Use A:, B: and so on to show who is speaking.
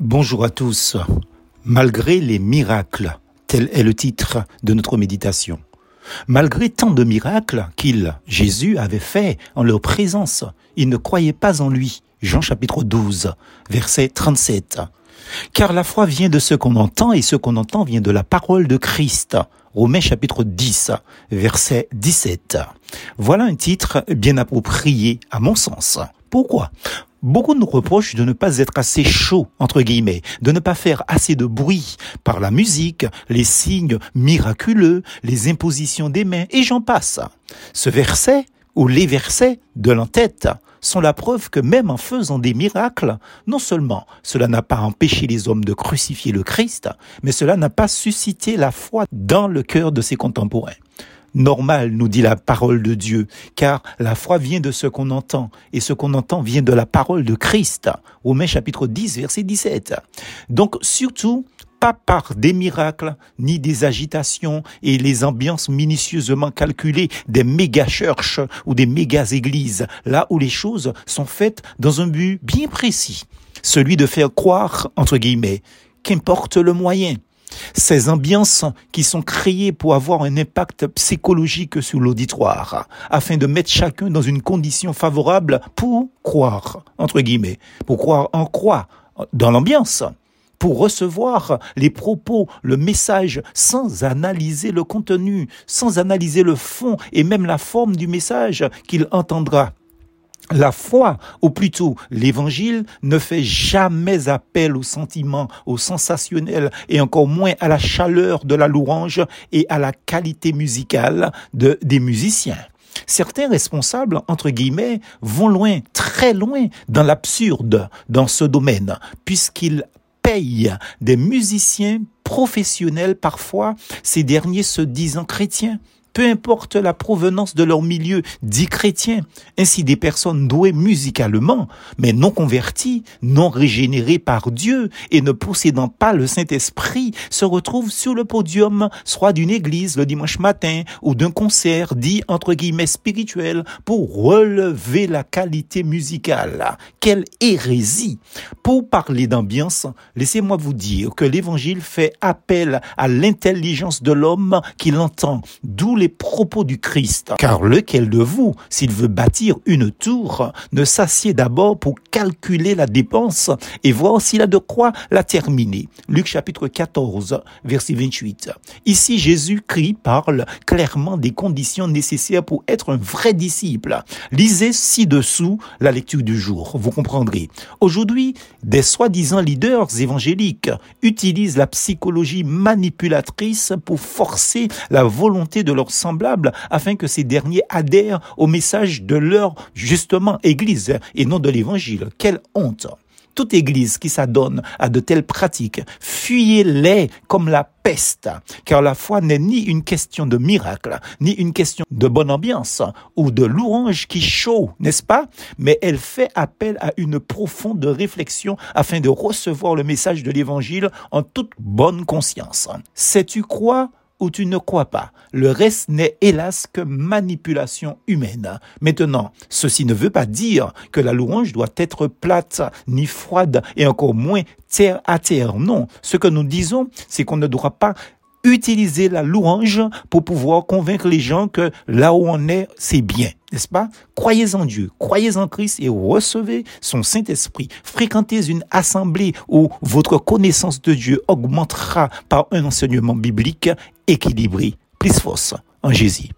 A: Bonjour à tous. Malgré les miracles, tel est le titre de notre méditation. Malgré tant de miracles qu'il, Jésus, avait fait en leur présence, ils ne croyaient pas en lui. Jean chapitre 12, verset 37. Car la foi vient de ce qu'on entend et ce qu'on entend vient de la parole de Christ. Romains chapitre 10, verset 17. Voilà un titre bien approprié à mon sens. Pourquoi? Beaucoup nous reprochent de ne pas être assez chaud, entre guillemets, de ne pas faire assez de bruit par la musique, les signes miraculeux, les impositions des mains, et j'en passe. Ce verset, ou les versets de l'entête, sont la preuve que même en faisant des miracles, non seulement cela n'a pas empêché les hommes de crucifier le Christ, mais cela n'a pas suscité la foi dans le cœur de ses contemporains normal, nous dit la parole de Dieu, car la foi vient de ce qu'on entend, et ce qu'on entend vient de la parole de Christ. Romains chapitre 10, verset 17. Donc surtout, pas par des miracles, ni des agitations et les ambiances minutieusement calculées des méga churches ou des méga églises, là où les choses sont faites dans un but bien précis, celui de faire croire, entre guillemets, qu'importe le moyen, ces ambiances qui sont créées pour avoir un impact psychologique sur l'auditoire, afin de mettre chacun dans une condition favorable pour croire, entre guillemets, pour croire en quoi Dans l'ambiance pour recevoir les propos, le message, sans analyser le contenu, sans analyser le fond et même la forme du message qu'il entendra. La foi, ou plutôt l'évangile, ne fait jamais appel aux sentiments, au sensationnel et encore moins à la chaleur de la louange et à la qualité musicale de, des musiciens. Certains responsables, entre guillemets, vont loin, très loin dans l'absurde dans ce domaine, puisqu'ils payent des musiciens professionnels parfois, ces derniers se disant chrétiens peu importe la provenance de leur milieu dit chrétien. Ainsi des personnes douées musicalement, mais non converties, non régénérées par Dieu et ne possédant pas le Saint-Esprit, se retrouvent sur le podium, soit d'une église le dimanche matin ou d'un concert dit entre guillemets spirituel pour relever la qualité musicale. Quelle hérésie! Pour parler d'ambiance, laissez-moi vous dire que l'évangile fait appel à l'intelligence de l'homme qui l'entend, d'où les propos du Christ. Car lequel de vous, s'il veut bâtir une tour, ne s'assied d'abord pour calculer la dépense et voir s'il a de quoi la terminer? Luc chapitre 14, verset 28. Ici, Jésus-Christ parle clairement des conditions nécessaires pour être un vrai disciple. Lisez ci-dessous la lecture du jour, vous comprendrez. Aujourd'hui, des soi-disant leaders évangéliques utilisent la psychologie manipulatrice pour forcer la volonté de leur semblables afin que ces derniers adhèrent au message de leur, justement, église et non de l'évangile. Quelle honte! toute église qui s'adonne à de telles pratiques, fuyez-les comme la peste, car la foi n'est ni une question de miracle, ni une question de bonne ambiance ou de louange qui chaud, n'est-ce pas? Mais elle fait appel à une profonde réflexion afin de recevoir le message de l'évangile en toute bonne conscience. Sais-tu quoi ou tu ne crois pas. Le reste n'est hélas que manipulation humaine. Maintenant, ceci ne veut pas dire que la louange doit être plate, ni froide, et encore moins terre à terre. Non, ce que nous disons, c'est qu'on ne doit pas utiliser la louange pour pouvoir convaincre les gens que là où on est, c'est bien, n'est-ce pas? Croyez en Dieu, croyez en Christ et recevez son Saint-Esprit. Fréquentez une assemblée où votre connaissance de Dieu augmentera par un enseignement biblique équilibré, plus force en Jésus.